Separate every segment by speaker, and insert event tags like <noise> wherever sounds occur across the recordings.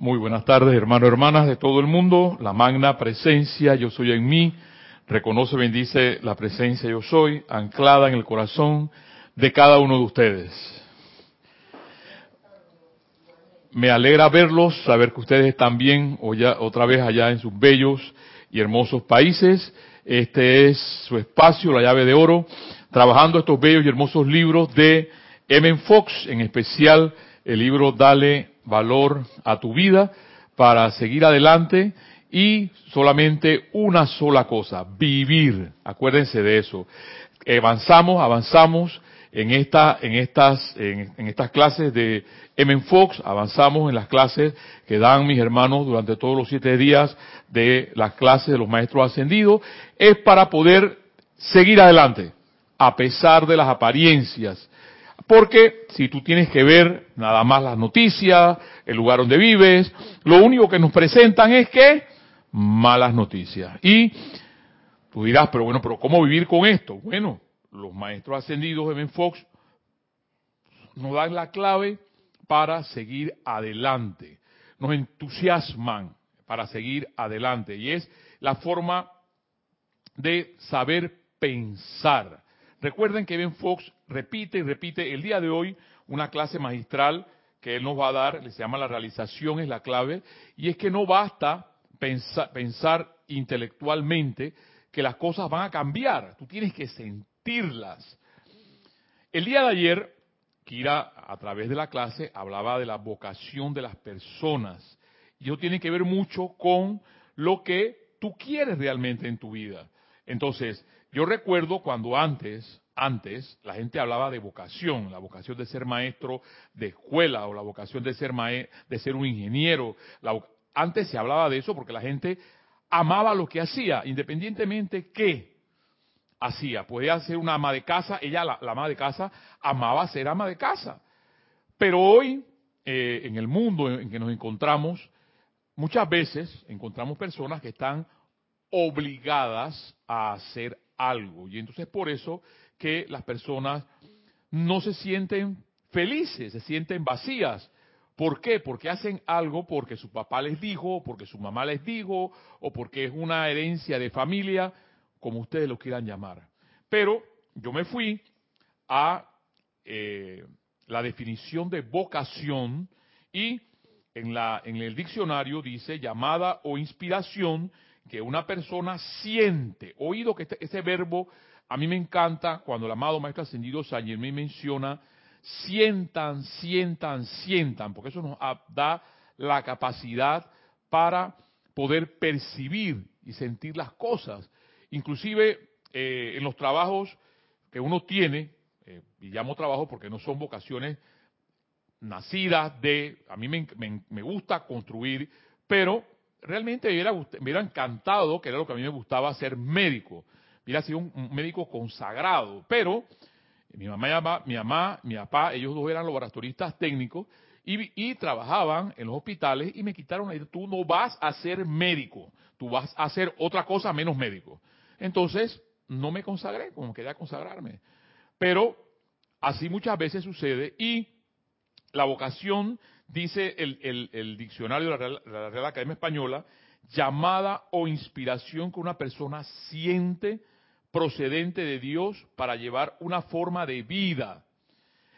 Speaker 1: Muy buenas tardes, hermanos y hermanas de todo el mundo. La magna presencia, yo soy en mí. Reconoce, bendice la presencia, yo soy, anclada en el corazón de cada uno de ustedes. Me alegra verlos, saber que ustedes están bien otra vez allá en sus bellos y hermosos países. Este es su espacio, la llave de oro, trabajando estos bellos y hermosos libros de M. Fox, en especial el libro Dale valor a tu vida para seguir adelante y solamente una sola cosa, vivir. Acuérdense de eso. Avanzamos, avanzamos en esta, en estas, en, estas clases de M. Fox, avanzamos en las clases que dan mis hermanos durante todos los siete días de las clases de los maestros ascendidos, es para poder seguir adelante, a pesar de las apariencias, porque si tú tienes que ver nada más las noticias, el lugar donde vives, lo único que nos presentan es que malas noticias. Y tú dirás, pero bueno, pero ¿cómo vivir con esto? Bueno, los maestros ascendidos de Ben Fox nos dan la clave para seguir adelante. Nos entusiasman para seguir adelante. Y es la forma de saber pensar. Recuerden que Ben Fox repite y repite el día de hoy una clase magistral que él nos va a dar, se llama la realización es la clave, y es que no basta pensar, pensar intelectualmente que las cosas van a cambiar, tú tienes que sentirlas. El día de ayer, Kira, a través de la clase, hablaba de la vocación de las personas, y eso tiene que ver mucho con lo que tú quieres realmente en tu vida. Entonces, yo recuerdo cuando antes, antes, la gente hablaba de vocación, la vocación de ser maestro de escuela o la vocación de ser de ser un ingeniero. antes se hablaba de eso porque la gente amaba lo que hacía, independientemente qué hacía. Podía ser una ama de casa, ella, la, ama de casa, amaba ser ama de casa. Pero hoy, eh, en el mundo en que nos encontramos, muchas veces encontramos personas que están obligadas a hacer algo. Y entonces por eso que las personas no se sienten felices, se sienten vacías. ¿Por qué? Porque hacen algo porque su papá les dijo, porque su mamá les dijo, o porque es una herencia de familia, como ustedes lo quieran llamar. Pero yo me fui a eh, la definición de vocación y en, la, en el diccionario dice llamada o inspiración que una persona siente. Oído que este, ese verbo a mí me encanta cuando el amado Maestro Ascendido San me menciona sientan, sientan, sientan, porque eso nos da la capacidad para poder percibir y sentir las cosas. Inclusive eh, en los trabajos que uno tiene, eh, y llamo trabajo porque no son vocaciones nacidas de, a mí me, me gusta construir, pero realmente me hubiera, me hubiera, encantado, que era lo que a mí me gustaba, ser médico. Hubiera sido un, médico consagrado. Pero mi mamá, mi mamá, mi papá, ellos dos eran laboratoristas técnicos y, trabajaban en los hospitales y me quitaron ahí, tú no vas a ser médico, tú vas a hacer otra cosa menos médico. Entonces, no me consagré como quería consagrarme. Pero así muchas veces sucede y la vocación dice el, diccionario de la Real, Academia Española, llamada o inspiración que una persona siente procedente de Dios para llevar una forma de vida,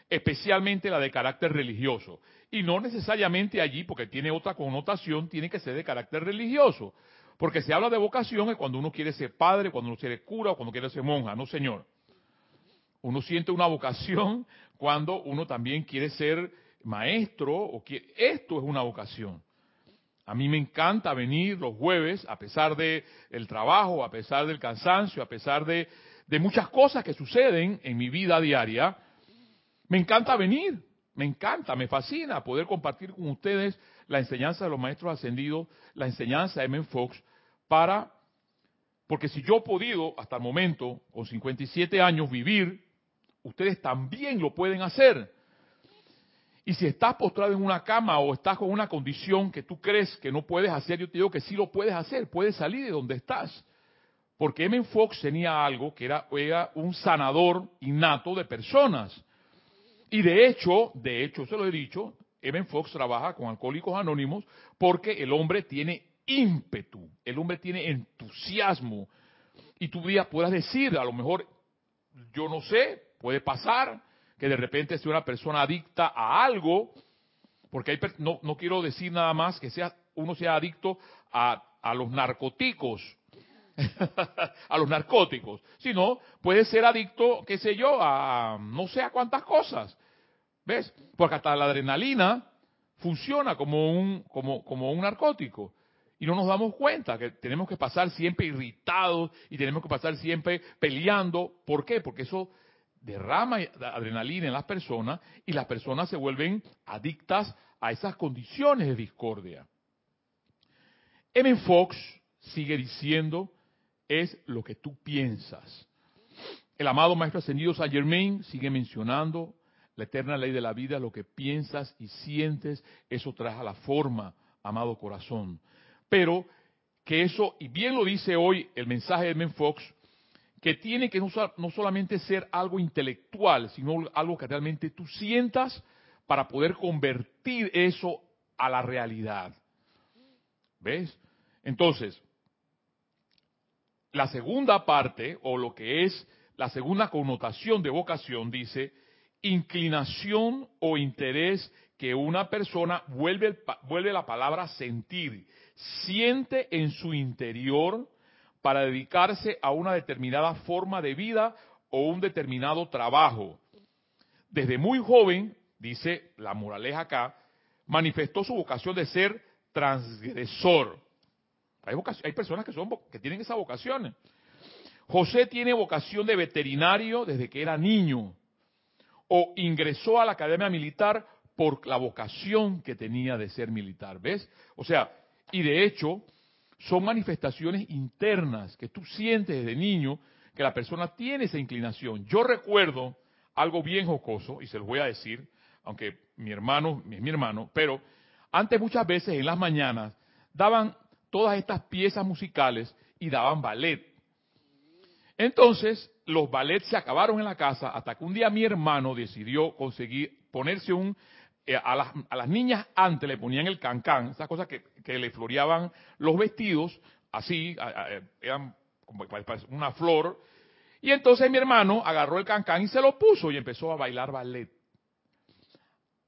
Speaker 1: especialmente la de carácter religioso. Y no necesariamente allí, porque tiene otra connotación, tiene que ser de carácter religioso. Porque se habla de vocación es cuando uno quiere ser padre, cuando uno quiere cura o cuando quiere ser monja, no señor. Uno siente una vocación cuando uno también quiere ser maestro o que esto es una vocación. A mí me encanta venir los jueves, a pesar del el trabajo, a pesar del cansancio, a pesar de, de muchas cosas que suceden en mi vida diaria. Me encanta venir, me encanta, me fascina poder compartir con ustedes la enseñanza de los maestros ascendidos, la enseñanza de M. Fox, para, porque si yo he podido hasta el momento, con 57 años, vivir, ustedes también lo pueden hacer. Y si estás postrado en una cama o estás con una condición que tú crees que no puedes hacer, yo te digo que sí lo puedes hacer, puedes salir de donde estás. Porque M. Fox tenía algo que era, un sanador innato de personas. Y de hecho, de hecho, se lo he dicho, Evan Fox trabaja con alcohólicos anónimos porque el hombre tiene ímpetu, el hombre tiene entusiasmo. Y tú puedas decir, a lo mejor, yo no sé, puede pasar que de repente sea una persona adicta a algo, porque hay, no, no quiero decir nada más que sea uno sea adicto a, a los narcóticos, <laughs> a los narcóticos, sino puede ser adicto, qué sé yo, a no sé a cuántas cosas. ¿Ves? Porque hasta la adrenalina funciona como un, como, como un narcótico. Y no nos damos cuenta que tenemos que pasar siempre irritados y tenemos que pasar siempre peleando. ¿Por qué? Porque eso derrama adrenalina en las personas y las personas se vuelven adictas a esas condiciones de discordia. M. Fox sigue diciendo, es lo que tú piensas. El amado Maestro Ascendido Saint Germain sigue mencionando la eterna ley de la vida, lo que piensas y sientes, eso trae a la forma, amado corazón. Pero que eso, y bien lo dice hoy el mensaje de Men Fox, que tiene que no, solamente ser algo intelectual, sino algo que realmente tú sientas para poder convertir eso a la realidad. ¿Ves? Entonces, la segunda parte, o lo que es la segunda connotación de vocación, dice, inclinación o interés que una persona vuelve, vuelve la palabra sentir, siente en su interior para dedicarse a una determinada forma de vida o un determinado trabajo. Desde muy joven, dice la moraleja acá, manifestó su vocación de ser transgresor. Hay, personas que, son, que tienen esa vocación. José tiene vocación de veterinario desde que era niño o ingresó a la academia militar por la vocación que tenía de ser militar, ¿ves? O sea, y de hecho, son manifestaciones internas que tú sientes desde niño que la persona tiene esa inclinación. Yo recuerdo algo bien jocoso, y se lo voy a decir, aunque mi hermano es mi hermano, pero antes muchas veces en las mañanas daban todas estas piezas musicales y daban ballet. Entonces, los ballets se acabaron en la casa hasta que un día mi hermano decidió conseguir ponerse un... Eh, a, las, a, las, niñas antes le ponían el cancán, esas cosas que, que le floreaban los vestidos, así, eran como una flor. Y entonces mi hermano agarró el cancán y se lo puso y empezó a bailar ballet.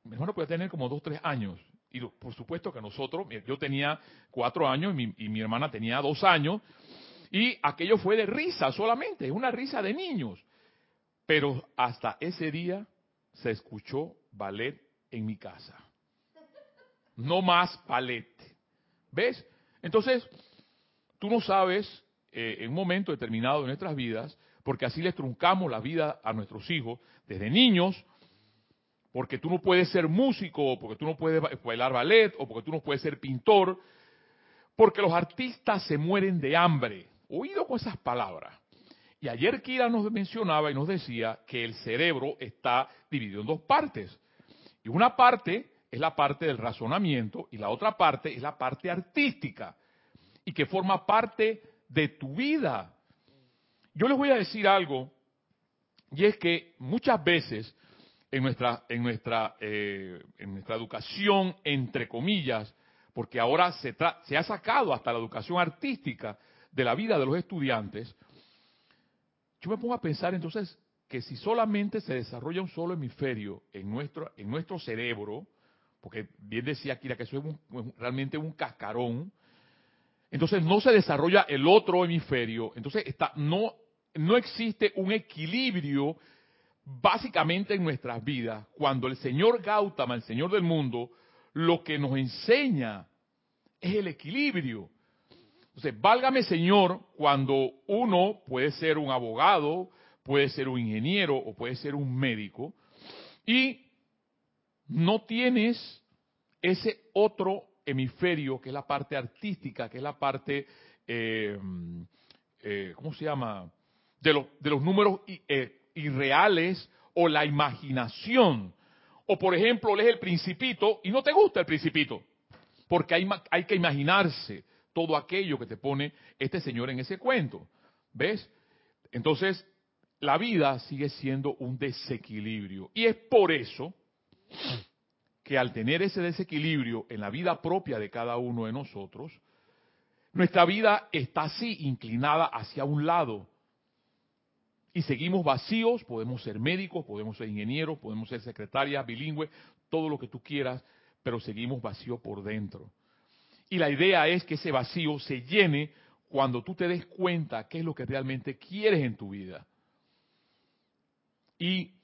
Speaker 1: Mi hermano puede tener como dos, tres años. Y por supuesto que nosotros, yo tenía cuatro años y mi, y mi hermana tenía dos años. Y aquello fue de risa solamente, una risa de niños. Pero hasta ese día se escuchó ballet en mi casa. No más ballet. ¿Ves? Entonces, tú no sabes eh, en un momento determinado de nuestras vidas, porque así les truncamos la vida a nuestros hijos desde niños, porque tú no puedes ser músico, o porque tú no puedes bailar ballet, o porque tú no puedes ser pintor, porque los artistas se mueren de hambre oído con esas palabras. Y ayer Kira nos mencionaba y nos decía que el cerebro está dividido en dos partes. Y una parte es la parte del razonamiento y la otra parte es la parte artística. Y que forma parte de tu vida. Yo les voy a decir algo, y es que muchas veces en nuestra, en nuestra, eh, en nuestra educación, entre comillas, porque ahora se, se ha sacado hasta la educación artística, de la vida de los estudiantes, yo me pongo a pensar entonces que si solamente se desarrolla un solo hemisferio en en nuestro cerebro, porque bien decía Kira que eso es realmente un cascarón, entonces no se desarrolla el otro hemisferio, entonces está, no, no existe un equilibrio básicamente en nuestras vidas, cuando el Señor Gautama, el Señor del mundo, lo que nos enseña es el equilibrio. Entonces, válgame Señor cuando uno puede ser un abogado, puede ser un ingeniero o puede ser un médico y no tienes ese otro hemisferio que es la parte artística, que es la parte, eh, eh, ¿cómo se llama? De, de los números eh, irreales o la imaginación. O por ejemplo, lees el principito y no te gusta el principito, porque hay, hay que imaginarse todo aquello que te pone este señor en ese cuento. ¿Ves? Entonces, la vida sigue siendo un desequilibrio. Y es por eso que al tener ese desequilibrio en la vida propia de cada uno de nosotros, nuestra vida está así, inclinada hacia un lado. Y seguimos vacíos, podemos ser médicos, podemos ser ingenieros, podemos ser secretarias, bilingües, todo lo que tú quieras, pero seguimos vacíos por dentro. Y la idea es que ese vacío se llene cuando tú te des cuenta qué es lo que realmente quieres en tu vida. Y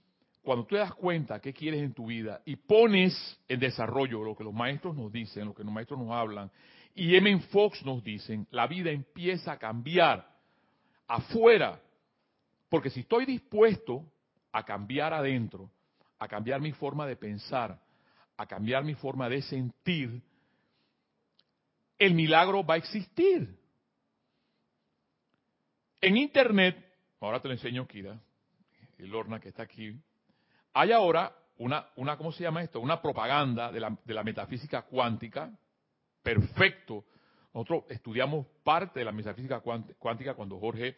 Speaker 1: cuando tú te das cuenta qué quieres en tu vida y pones en desarrollo lo que los maestros nos dicen, lo que los maestros nos hablan, y M. Fox nos dicen, la vida empieza a cambiar afuera. Porque si estoy dispuesto a cambiar adentro, a cambiar mi forma de pensar, a cambiar mi forma de sentir, el milagro va a existir. En Internet, ahora te lo enseño, Kira, el Lorna que está aquí, hay ahora una, ¿cómo se llama esto? Una propaganda de la, de la metafísica cuántica, perfecto. Nosotros estudiamos parte de la metafísica cuántica cuando Jorge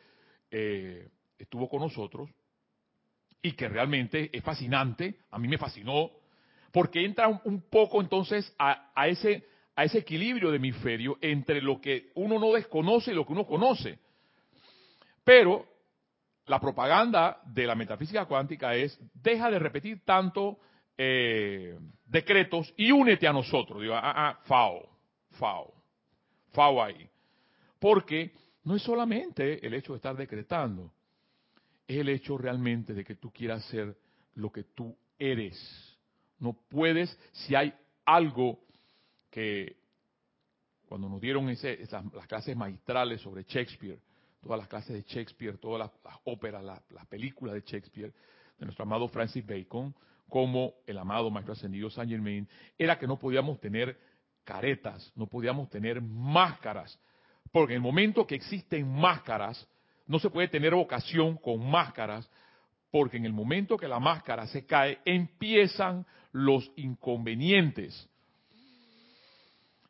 Speaker 1: eh, estuvo con nosotros y que realmente es fascinante, a mí me fascinó, porque entra un, poco entonces a, a, ese, a ese equilibrio de hemisferio entre lo que uno no desconoce y lo que uno conoce. Pero la propaganda de la metafísica cuántica es, deja de repetir tanto eh, decretos y únete a nosotros. Digo, ah, ah, FAO, FAO, FAO ahí. Porque no es solamente el hecho de estar decretando, es el hecho realmente de que tú quieras ser lo que tú eres. No puedes, si hay algo que cuando nos dieron ese, esas, las clases maestrales sobre Shakespeare, todas las clases de Shakespeare, todas las, óperas, las, películas de Shakespeare, de nuestro amado Francis Bacon, como el amado Maestro Ascendido Saint Germain, era que no podíamos tener caretas, no podíamos tener máscaras, porque en el momento que existen máscaras, no se puede tener vocación con máscaras, porque en el momento que la máscara se cae, empiezan los inconvenientes.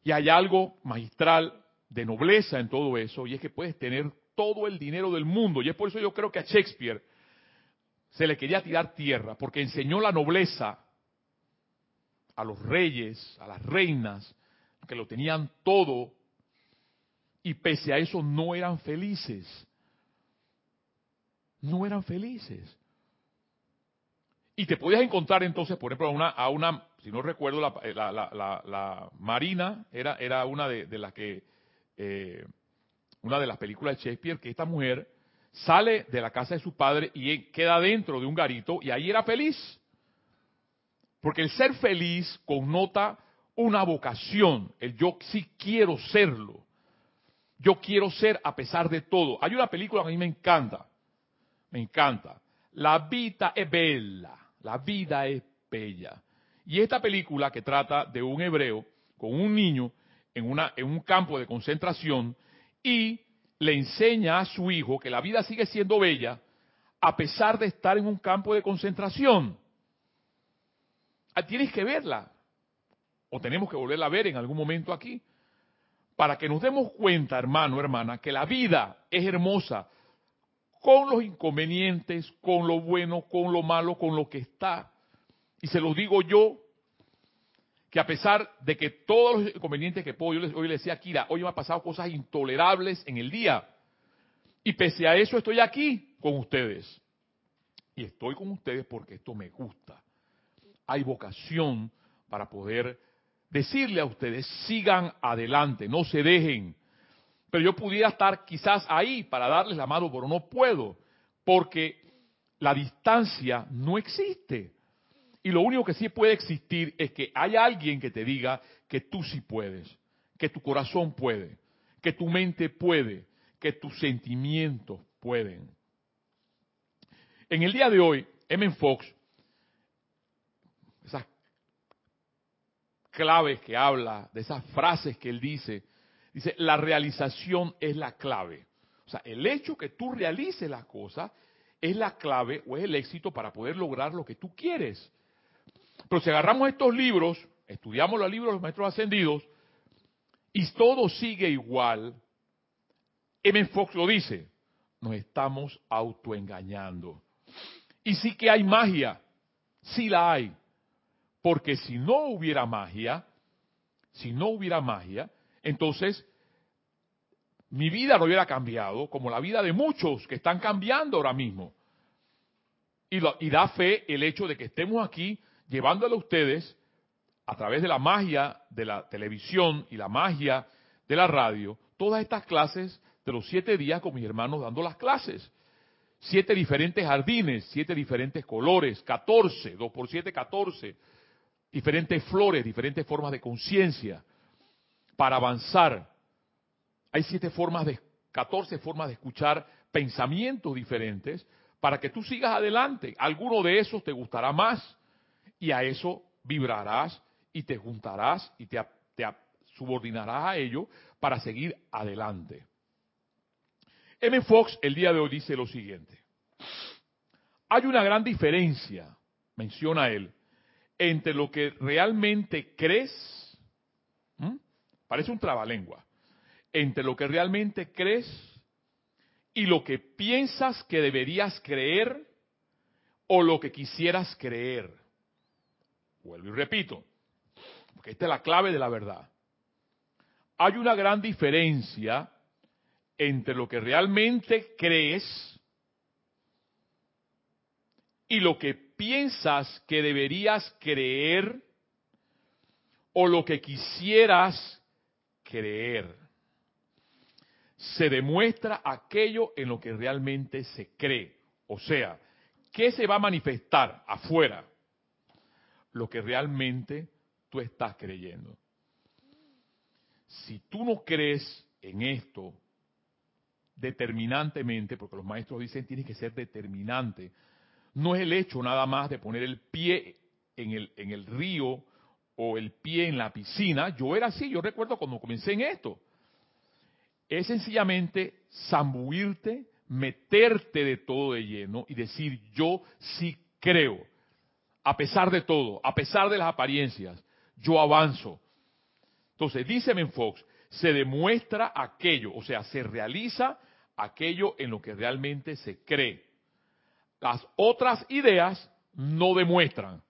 Speaker 1: Y hay algo magistral de nobleza en todo eso, y es que puedes tener todo el dinero del mundo. Y es por eso yo creo que a Shakespeare se le quería tirar tierra, porque enseñó la nobleza a los reyes, a las reinas, que lo tenían todo, y pese a eso no eran felices. No eran felices. Y te podías encontrar entonces, por ejemplo, a una, a una si no recuerdo, la, la, Marina era, era una de, las que eh, una de las películas de Shakespeare, que esta mujer sale de la casa de su padre y queda dentro de un garito y ahí era feliz. Porque el ser feliz connota una vocación, el yo sí quiero serlo. Yo quiero ser a pesar de todo. Hay una película que a mí me encanta, me encanta. La vida es bella, la vida es bella. Y esta película que trata de un hebreo con un niño en, una, en un campo de concentración y le enseña a su hijo que la vida sigue siendo bella a pesar de estar en un campo de concentración. Ah, tienes que verla, o tenemos que volverla a ver en algún momento aquí, para que nos demos cuenta, hermano, hermana, que la vida es hermosa con los inconvenientes, con lo bueno, con lo malo, con lo que está. Y se lo digo yo, que a pesar de que todos los inconvenientes que puedo, yo les, hoy le decía a Kira, hoy me han pasado cosas intolerables en el día. Y pese a eso estoy aquí con ustedes. Y estoy con ustedes porque esto me gusta. Hay vocación para poder decirle a ustedes, sigan adelante, no se dejen. Pero yo pudiera estar quizás ahí para darles la mano, pero no puedo, porque la distancia no existe. Y lo único que sí puede existir es que haya alguien que te diga que tú sí puedes, que tu corazón puede, que tu mente puede, que tus sentimientos pueden. En el día de hoy, M. Fox, esas claves que habla, de esas frases que él dice, dice, la realización es la clave. O sea, el hecho que tú realices las cosas es la clave o es el éxito para poder lograr lo que tú quieres. Pero si agarramos estos libros, estudiamos los libros de los maestros ascendidos, y todo sigue igual, M. Fox lo dice, nos estamos autoengañando. Y sí que hay magia, sí la hay, Porque si no hubiera magia, si no hubiera magia, entonces mi vida no hubiera cambiado como la vida de muchos que están cambiando ahora mismo. Y, da fe el hecho de que estemos aquí llevándole a ustedes, a través de la magia de la televisión y la magia de la radio, todas estas clases de los siete días con mis hermanos dando las clases. Siete diferentes jardines, siete diferentes colores, catorce, dos por siete, catorce, diferentes flores, diferentes formas de conciencia para avanzar. Hay siete formas de, catorce formas de escuchar pensamientos diferentes para que tú sigas adelante. Alguno de esos te gustará más y a eso vibrarás y te juntarás y te, te subordinarás a ello para seguir adelante. M. Fox el día de hoy dice lo siguiente. Hay una gran diferencia, menciona él, entre lo que realmente crees, parece un trabalengua, entre lo que realmente crees y lo que piensas que deberías creer o lo que quisieras creer. Vuelvo y repito, porque esta es la clave de la verdad. Hay una gran diferencia entre lo que realmente crees y lo que piensas que deberías creer o lo que quisieras creer. Se demuestra aquello en lo que realmente se cree. O sea, ¿qué se va a manifestar afuera? Lo que realmente tú estás creyendo. Si tú no crees en esto, determinantemente, porque los maestros dicen tiene que ser determinante. No es el hecho nada más de poner el pie en el, en el río o el pie en la piscina. Yo era así, yo recuerdo cuando comencé en esto. Es sencillamente zambuirte, meterte de todo de lleno y decir yo sí creo. A pesar de todo, a pesar de las apariencias, yo avanzo. Entonces, dice Fox, se demuestra aquello, o sea, se realiza aquello en lo que realmente se cree. Las otras ideas no demuestran.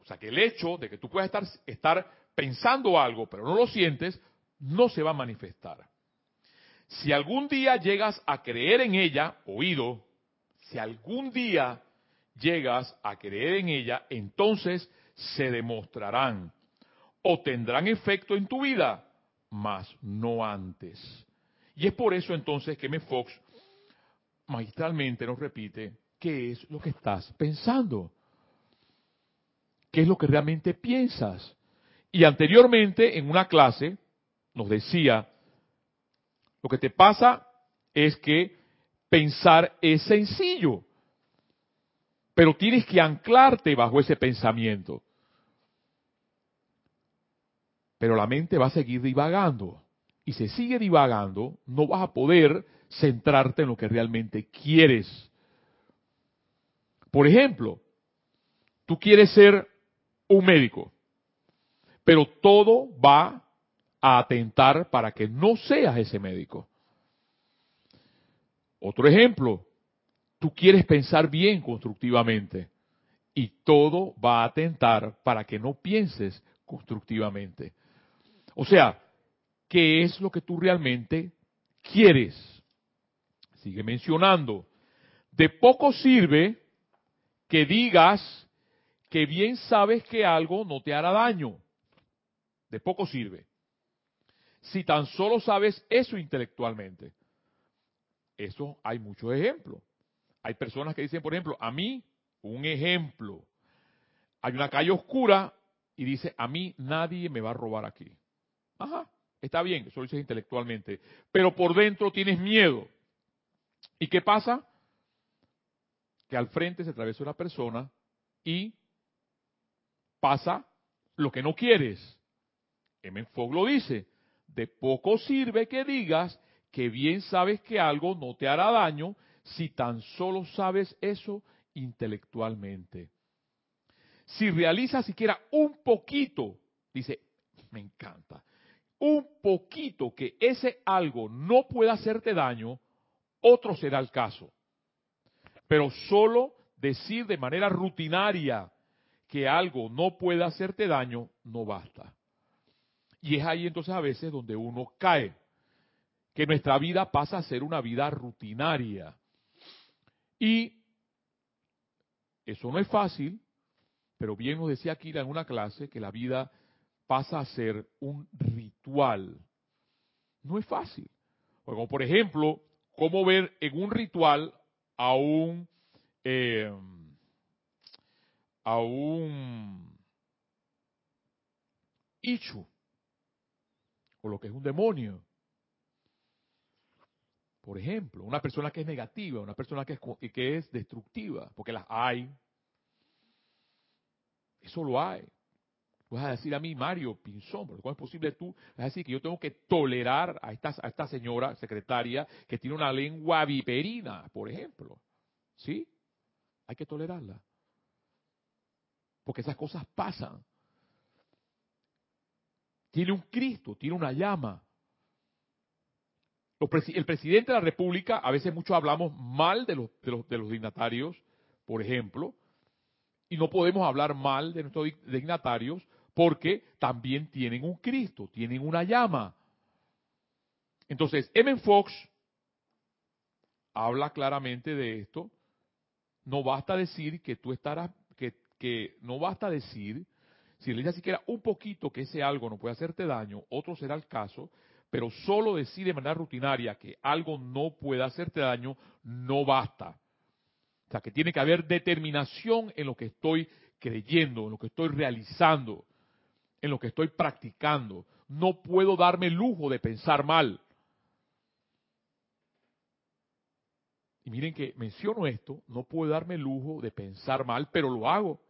Speaker 1: O sea, que el hecho de que tú puedas estar, estar pensando algo, pero no lo sientes, no se va a manifestar. Si algún día llegas a creer en ella, oído, si algún día llegas a creer en ella, entonces se demostrarán o tendrán efecto en tu vida mas no antes. Y es por eso entonces que M. Fox magistralmente nos repite qué es lo que estás pensando, qué es lo que realmente piensas. Y anteriormente en una clase nos decía, lo que te pasa es que pensar es sencillo, pero tienes que anclarte bajo ese pensamiento pero la mente va a seguir divagando. Y si sigue divagando, no vas a poder centrarte en lo que realmente quieres. Por ejemplo, tú quieres ser un médico, pero todo va a atentar para que no seas ese médico. Otro ejemplo, tú quieres pensar bien constructivamente y todo va a atentar para que no pienses constructivamente. O sea, ¿qué es lo que tú realmente quieres? Sigue mencionando. De poco sirve que digas que bien sabes que algo no te hará daño. De poco sirve. Si tan solo sabes eso intelectualmente. Eso hay muchos ejemplos. Hay personas que dicen, por ejemplo, a mí, un ejemplo. Hay una calle oscura y dice, a mí nadie me va a robar aquí. Ajá, está bien, eso lo dices intelectualmente. Pero por dentro tienes miedo. ¿Y qué pasa? Que al frente se atraviesa una persona y pasa lo que no quieres. M. Fogg lo dice. De poco sirve que digas que bien sabes que algo no te hará daño si tan solo sabes eso intelectualmente. Si realizas siquiera un poquito, dice, me encanta, un poquito que ese algo no pueda hacerte daño, otro será el caso. Pero solo decir de manera rutinaria que algo no pueda hacerte daño, no basta. Y es ahí entonces a veces donde uno cae, que nuestra vida pasa a ser una vida rutinaria. Y eso no es fácil, pero bien nos decía Akira en una clase que la vida pasa a ser un ritual. No es fácil. Como por ejemplo, cómo ver en un ritual a un eh, a un Ichu, o lo que es un demonio. Por ejemplo, una persona que es negativa, una persona que es, que es destructiva, porque las hay. Eso lo hay. Vas a decir a mí, Mario Pinzón, ¿cómo es posible tú? Vas a decir que yo tengo que tolerar a esta, a esta señora secretaria que tiene una lengua viperina, por ejemplo. ¿Sí? Hay que tolerarla. Porque esas cosas pasan. Tiene un Cristo, tiene una llama. El presidente de la República, a veces muchos hablamos mal de los, de los, de los dignatarios, por ejemplo, y no podemos hablar mal de nuestros dignatarios porque también tienen un Cristo, tienen una llama. Entonces, M. Fox habla claramente de esto. No basta decir que tú estarás, que, que no basta decir, si le dice siquiera un poquito que ese algo no puede hacerte daño, otro será el caso, pero solo decir de manera rutinaria que algo no puede hacerte daño, no basta. O sea, que tiene que haber determinación en lo que estoy creyendo, en lo que estoy realizando, en lo que estoy practicando. No puedo darme el lujo de pensar mal. Y miren que menciono esto, no puedo darme el lujo de pensar mal, pero lo hago.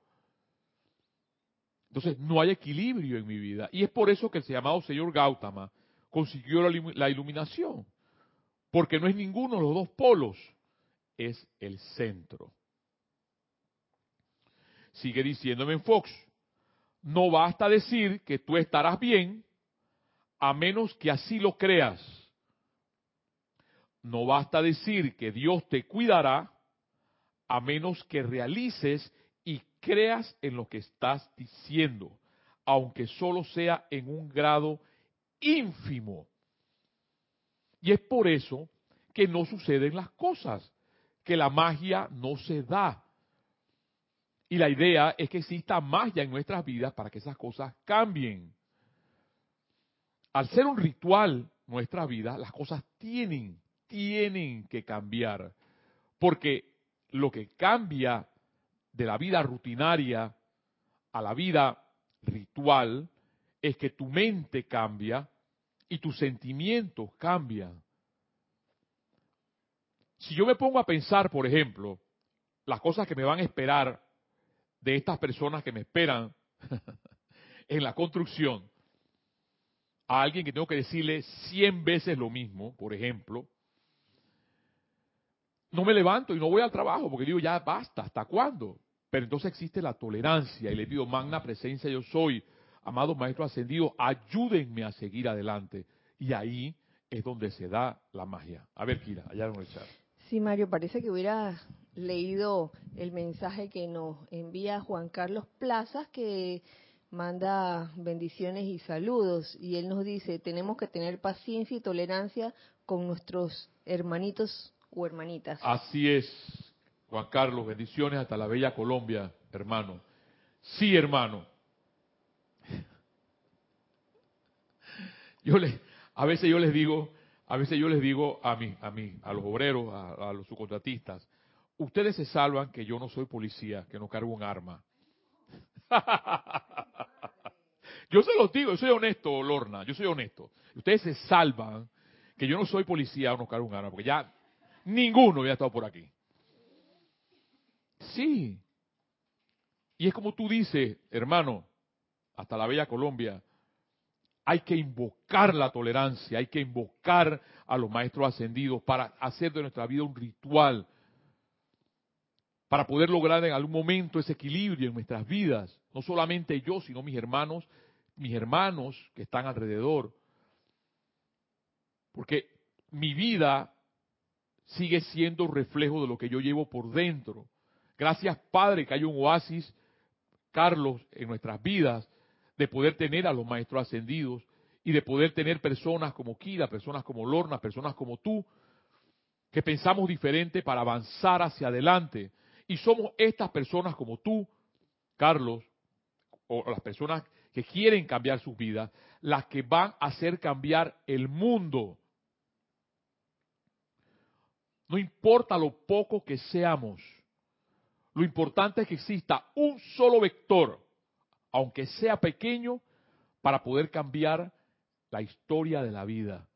Speaker 1: Entonces no hay equilibrio en mi vida. Y es por eso que el llamado señor Gautama consiguió la iluminación. Porque no es ninguno de los dos polos es el centro. Sigue diciéndome en Fox, no basta decir que tú estarás bien a menos que así lo creas. No basta decir que Dios te cuidará a menos que realices y creas en lo que estás diciendo, aunque solo sea en un grado ínfimo. Y es por eso que no suceden las cosas que la magia no se da. Y la idea es que exista magia en nuestras vidas para que esas cosas cambien. Al ser un ritual nuestra vida, las cosas tienen, tienen que cambiar. Porque lo que cambia de la vida rutinaria a la vida ritual es que tu mente cambia y tus sentimientos cambian. Si yo me pongo a pensar, por ejemplo, las cosas que me van a esperar de estas personas que me esperan <laughs> en la construcción, a alguien que tengo que decirle cien veces lo mismo, por ejemplo, no me levanto y no voy al trabajo porque digo, ya basta, ¿hasta cuándo? Pero entonces existe la tolerancia y le pido, magna presencia yo soy, amado maestro ascendido, ayúdenme a seguir adelante. Y ahí es donde se da la magia. A ver, Kira, allá en el chat.
Speaker 2: Sí, Mario, parece que hubiera leído el mensaje que nos envía Juan Carlos Plazas, que manda bendiciones y saludos. Y él nos dice, tenemos que tener paciencia y tolerancia con nuestros hermanitos o hermanitas.
Speaker 1: Así es, Juan Carlos, bendiciones hasta la bella Colombia, hermano. Sí, hermano. Yo le, a veces yo les digo, a veces yo les digo a mí, a mí, a los obreros, a, los subcontratistas, ustedes se salvan que yo no soy policía, que no cargo un arma. <laughs> yo se los digo, yo soy honesto, Lorna, yo soy honesto. Ustedes se salvan que yo no soy policía o no cargo un arma, porque ya ninguno había estado por aquí. Sí. Y es como tú dices, hermano, hasta la bella Colombia, hay que invocar la tolerancia, hay que invocar a los maestros ascendidos para hacer de nuestra vida un ritual, para poder lograr en algún momento ese equilibrio en nuestras vidas, no solamente yo, sino mis hermanos, mis hermanos que están alrededor. Porque mi vida sigue siendo reflejo de lo que yo llevo por dentro. Gracias, Padre, que hay un oasis Carlos, en nuestras vidas, de poder tener a los maestros ascendidos y de poder tener personas como Kira, personas como Lorna, personas como tú, que pensamos diferente para avanzar hacia adelante. Y somos estas personas como tú, Carlos, o las personas que quieren cambiar sus vidas, las que van a hacer cambiar el mundo. No importa lo poco que seamos, lo importante es que exista un solo vector, aunque sea pequeño, para poder cambiar la historia de la vida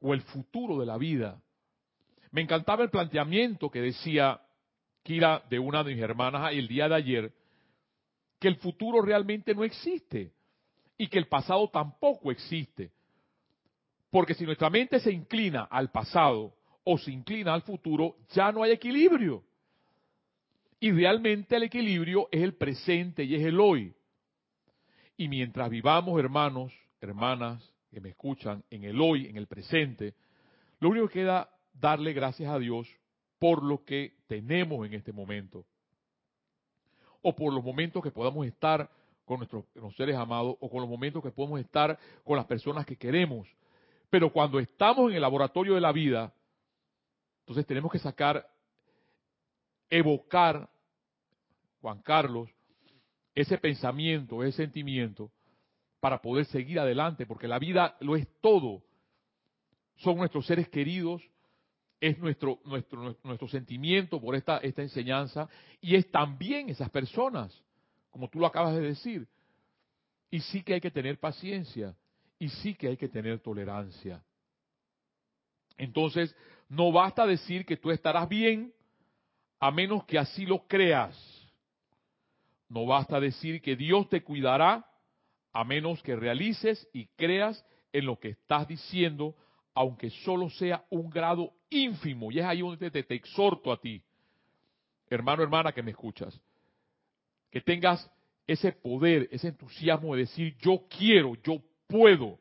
Speaker 1: o el futuro de la vida. Me encantaba el planteamiento que decía Kira de una de mis hermanas el día de ayer, que el futuro realmente no existe y que el pasado tampoco existe. Porque si nuestra mente se inclina al pasado o se inclina al futuro, ya no hay equilibrio. Y realmente el equilibrio es el presente y es el hoy. Y mientras vivamos, hermanos, hermanas que me escuchan, en el hoy, en el presente, lo único que queda darle gracias a Dios por lo que tenemos en este momento. O por los momentos que podamos estar con nuestros, seres amados, o con los momentos que podemos estar con las personas que queremos. Pero cuando estamos en el laboratorio de la vida, entonces tenemos que sacar, evocar, Juan Carlos, ese pensamiento, ese sentimiento, para poder seguir adelante, porque la vida lo es todo. Son nuestros seres queridos, es nuestro, nuestro, nuestro sentimiento por esta, esta enseñanza, y es también esas personas, como tú lo acabas de decir. Y sí que hay que tener paciencia, y sí que hay que tener tolerancia. Entonces, no basta decir que tú estarás bien, a menos que así lo creas. No basta decir que Dios te cuidará a menos que realices y creas en lo que estás diciendo, aunque solo sea un grado ínfimo. Y es ahí donde te, te, exhorto a ti, hermano, hermana que me escuchas, que tengas ese poder, ese entusiasmo de decir yo quiero, yo puedo.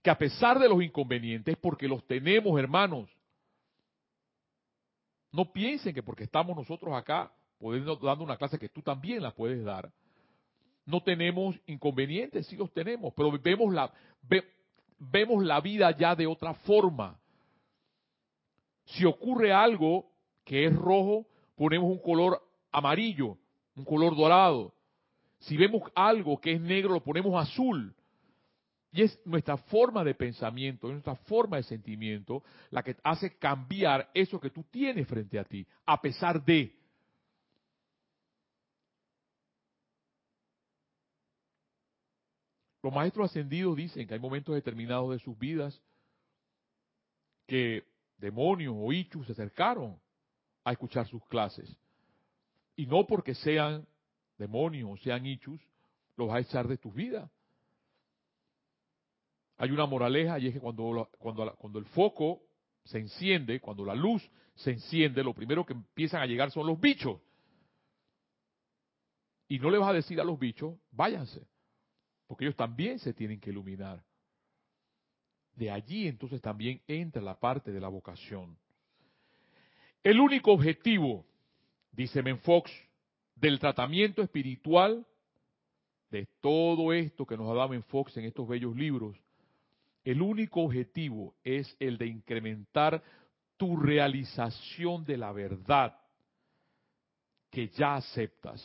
Speaker 1: Que a pesar de los inconvenientes, porque los tenemos, hermanos, no piensen que porque estamos nosotros acá dando una clase que tú también la puedes dar. No tenemos inconvenientes, sí los tenemos, pero vemos la, vemos la vida ya de otra forma. Si ocurre algo que es rojo, ponemos un color amarillo, un color dorado. Si vemos algo que es negro, lo ponemos azul. Y es nuestra forma de pensamiento, nuestra forma de sentimiento la que hace cambiar eso que tú tienes frente a ti, a pesar de. Los maestros ascendidos dicen que hay momentos determinados de sus vidas que demonios o ichus se acercaron a escuchar sus clases. Y no porque sean demonios o sean ichus, los vas a echar de tu vida. Hay una moraleja y es que cuando, cuando, cuando el foco se enciende, cuando la luz se enciende, lo primero que empiezan a llegar son los bichos. Y no le vas a decir a los bichos, váyanse. Porque ellos también se tienen que iluminar. De allí entonces también entra la parte de la vocación. El único objetivo, dice Menfox, del tratamiento espiritual, de todo esto que nos ha dado Menfox en estos bellos libros, el único objetivo es el de incrementar tu realización de la verdad que ya aceptas.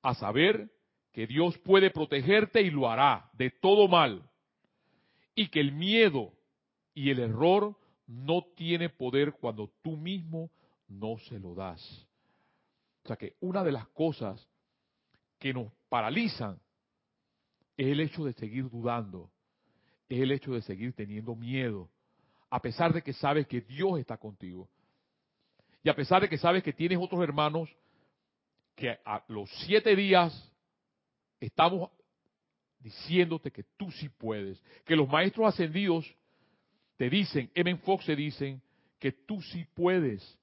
Speaker 1: A saber, que Dios puede protegerte y lo hará de todo mal. Y que el miedo y el error no tiene poder cuando tú mismo no se lo das. O sea que una de las cosas que nos paralizan es el hecho de seguir dudando, es el hecho de seguir teniendo miedo, a pesar de que sabes que Dios está contigo. Y a pesar de que sabes que tienes otros hermanos que a los siete días estamos diciéndote que tú sí puedes, que los maestros ascendidos te dicen, M. Fox te dicen que tú sí puedes.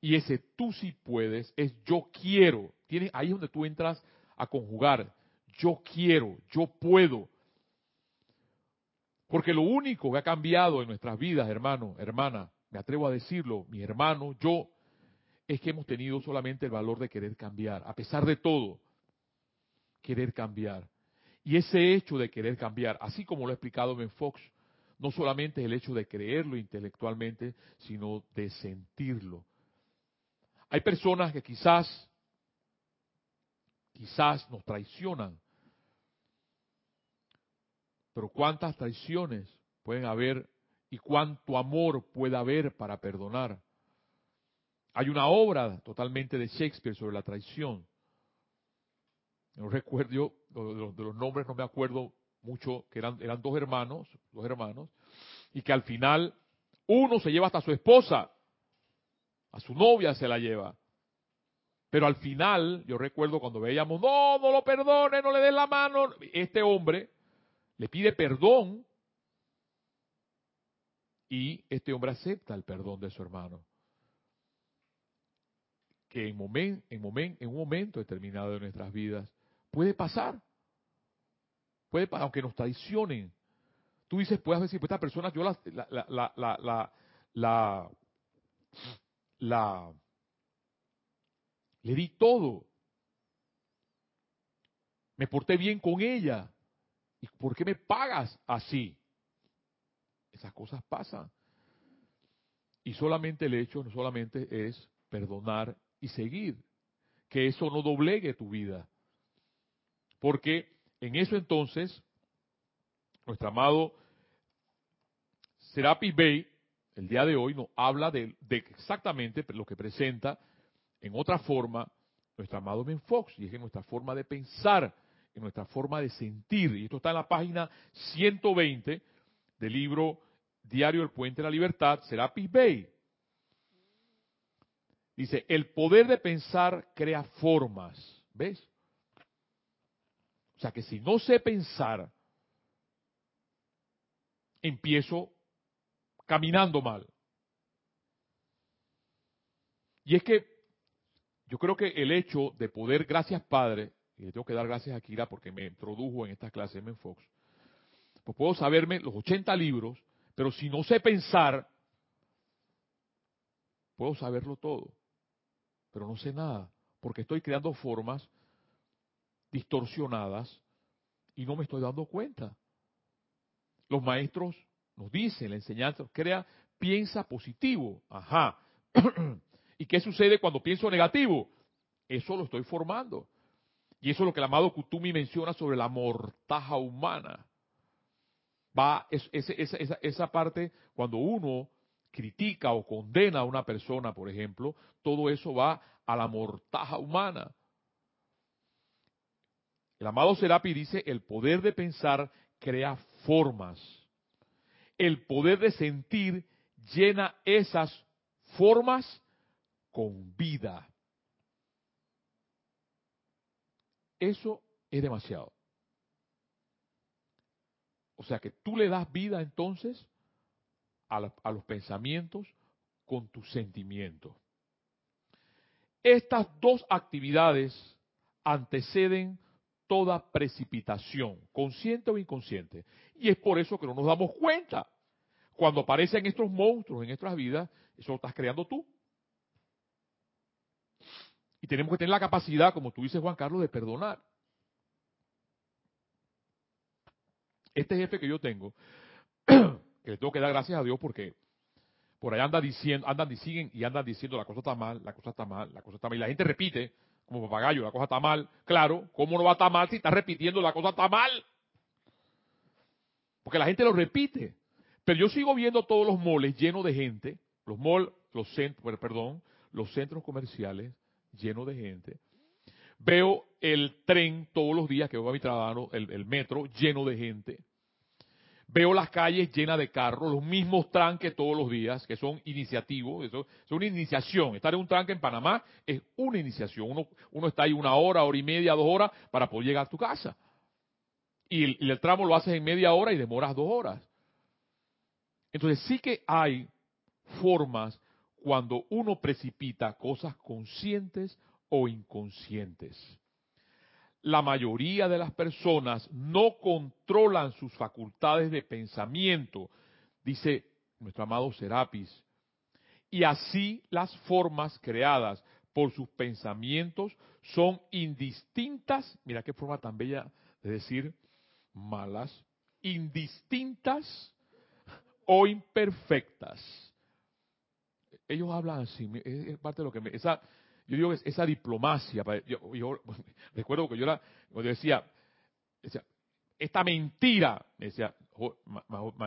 Speaker 1: Y ese tú sí puedes es yo quiero. Tienes, ahí es donde tú entras a conjugar. Yo quiero, yo puedo. Porque lo único que ha cambiado en nuestras vidas, hermano, hermana, me atrevo a decirlo, mi hermano, yo, es que hemos tenido solamente el valor de querer cambiar, a pesar de todo, querer cambiar. Y ese hecho de querer cambiar, así como lo ha explicado Ben Fox, no solamente es el hecho de creerlo intelectualmente, sino de sentirlo. Hay personas que quizás, quizás nos traicionan, pero cuántas traiciones pueden haber y cuánto amor puede haber para perdonar. Hay una obra totalmente de Shakespeare sobre la traición. No recuerdo, de los, nombres no me acuerdo mucho, que eran, eran dos hermanos, dos hermanos, y que al final uno se lleva hasta su esposa, a su novia se la lleva. Pero al final, yo recuerdo cuando veíamos, no, no lo perdone, no le den la mano, este hombre le pide perdón y este hombre acepta el perdón de su hermano. Que en, en, en un momento determinado de nuestras vidas puede pasar. Puede pasar, aunque nos traicionen. Tú dices, puedes decir, pues esta persona yo la, la, la, la, la, la, le di todo. Me porté bien con ella. ¿Y por qué me pagas así? Esas cosas pasan. Y solamente el hecho no solamente es perdonar y seguir. Que eso no doblegue tu vida. Porque en eso entonces, nuestro amado Serapis Bey, el día de hoy, nos habla de, exactamente lo que presenta en otra forma nuestro amado Ben Fox, y es en nuestra forma de pensar, en nuestra forma de sentir. Y esto está en la página 120 del libro Diario El Puente de la Libertad, Serapis Bey. Dice, el poder de pensar crea formas. ¿Ves? O sea que si no sé pensar, empiezo caminando mal. Y es que yo creo que el hecho de poder, gracias Padre, y le tengo que dar gracias a Kira porque me introdujo en estas clases en Fox, pues puedo saberme los 80 libros, pero si no sé pensar, puedo saberlo todo, pero no sé nada, porque estoy creando formas distorsionadas y no me estoy dando cuenta. Los maestros nos dicen, la enseñanza crea, piensa positivo. Ajá. <clears throat> ¿Y qué sucede cuando pienso negativo? Eso lo estoy formando. Y eso es lo que el amado Kutumi menciona sobre la mortaja humana. Va, esa, esa, esa parte, cuando uno critica o condena a una persona, por ejemplo, todo eso va a la mortaja humana. El amado Serapi dice, el poder de pensar crea formas. El poder de sentir llena esas formas con vida. Eso es demasiado. O sea que tú le das vida entonces a, los pensamientos con tus sentimientos. Estas dos actividades anteceden toda precipitación, consciente o inconsciente. Y es por eso que no nos damos cuenta. Cuando aparecen estos monstruos en nuestras vidas, eso lo estás creando tú. Y tenemos que tener la capacidad, como tú dices Juan Carlos, de perdonar. Este jefe que yo tengo, <clears throat> que le tengo que dar gracias a Dios porque por ahí anda diciendo, andan y siguen y andan diciendo la cosa está mal, la cosa está mal, la cosa está mal. Y la gente repite, como papagayo, la cosa está mal. Claro, ¿cómo no va a estar mal si está repitiendo la cosa está mal? Porque la gente lo repite. Pero yo sigo viendo todos los moles llenos de gente, los malls, los centros, perdón, los centros comerciales llenos de gente. Veo el tren todos los días que voy a mi trabajo, el, metro lleno de gente. Veo las calles llenas de carros, los mismos tranques todos los días, que son iniciativos, eso es una iniciación. Estar en un tranque en Panamá es una iniciación. Uno, uno está ahí una hora, hora y media, dos horas para poder llegar a tu casa. Y el tramo lo haces en media hora y demoras dos horas. Entonces sí que hay formas cuando uno precipita cosas conscientes o inconscientes la mayoría de las personas no controlan sus facultades de pensamiento, dice nuestro amado Serapis, y así las formas creadas por sus pensamientos son indistintas, mira qué forma tan bella de decir malas, indistintas o imperfectas. Ellos hablan así, es parte de lo que me, esa, yo digo que esa diplomacia, yo, <laughs> recuerdo que yo era, cuando decía, decía, esta mentira, me decía,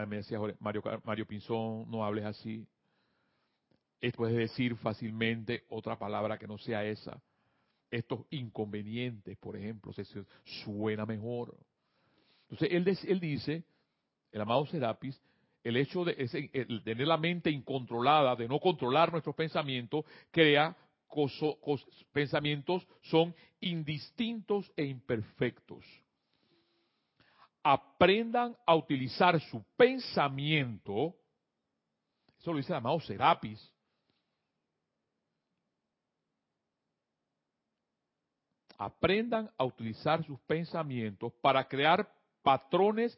Speaker 1: me decía Mario, Mario Pinzón, no hables así, puedes decir fácilmente otra palabra que no sea esa. Estos inconvenientes, por ejemplo, se, suena mejor. Entonces, él, él dice, el amado Serapis, el hecho de tener la mente incontrolada, de no controlar nuestros pensamientos, crea pensamientos son indistintos e imperfectos. Aprendan a utilizar su pensamiento, eso lo dice el amado Serapis, aprendan a utilizar sus pensamientos para crear patrones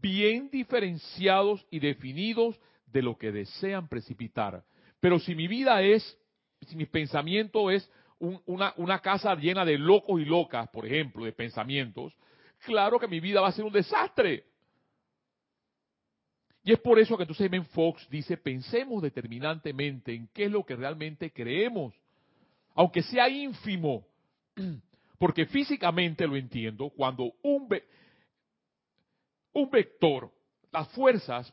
Speaker 1: bien diferenciados y definidos de lo que desean precipitar. Pero si mi vida es, si mi pensamiento es una, casa llena de locos y locas, por ejemplo, de pensamientos, claro que mi vida va a ser un desastre. Y es por eso que entonces Ben Fox dice, pensemos determinantemente en qué es lo que realmente creemos, aunque sea ínfimo. <clears throat> Porque físicamente lo entiendo, cuando un, un vector, las fuerzas,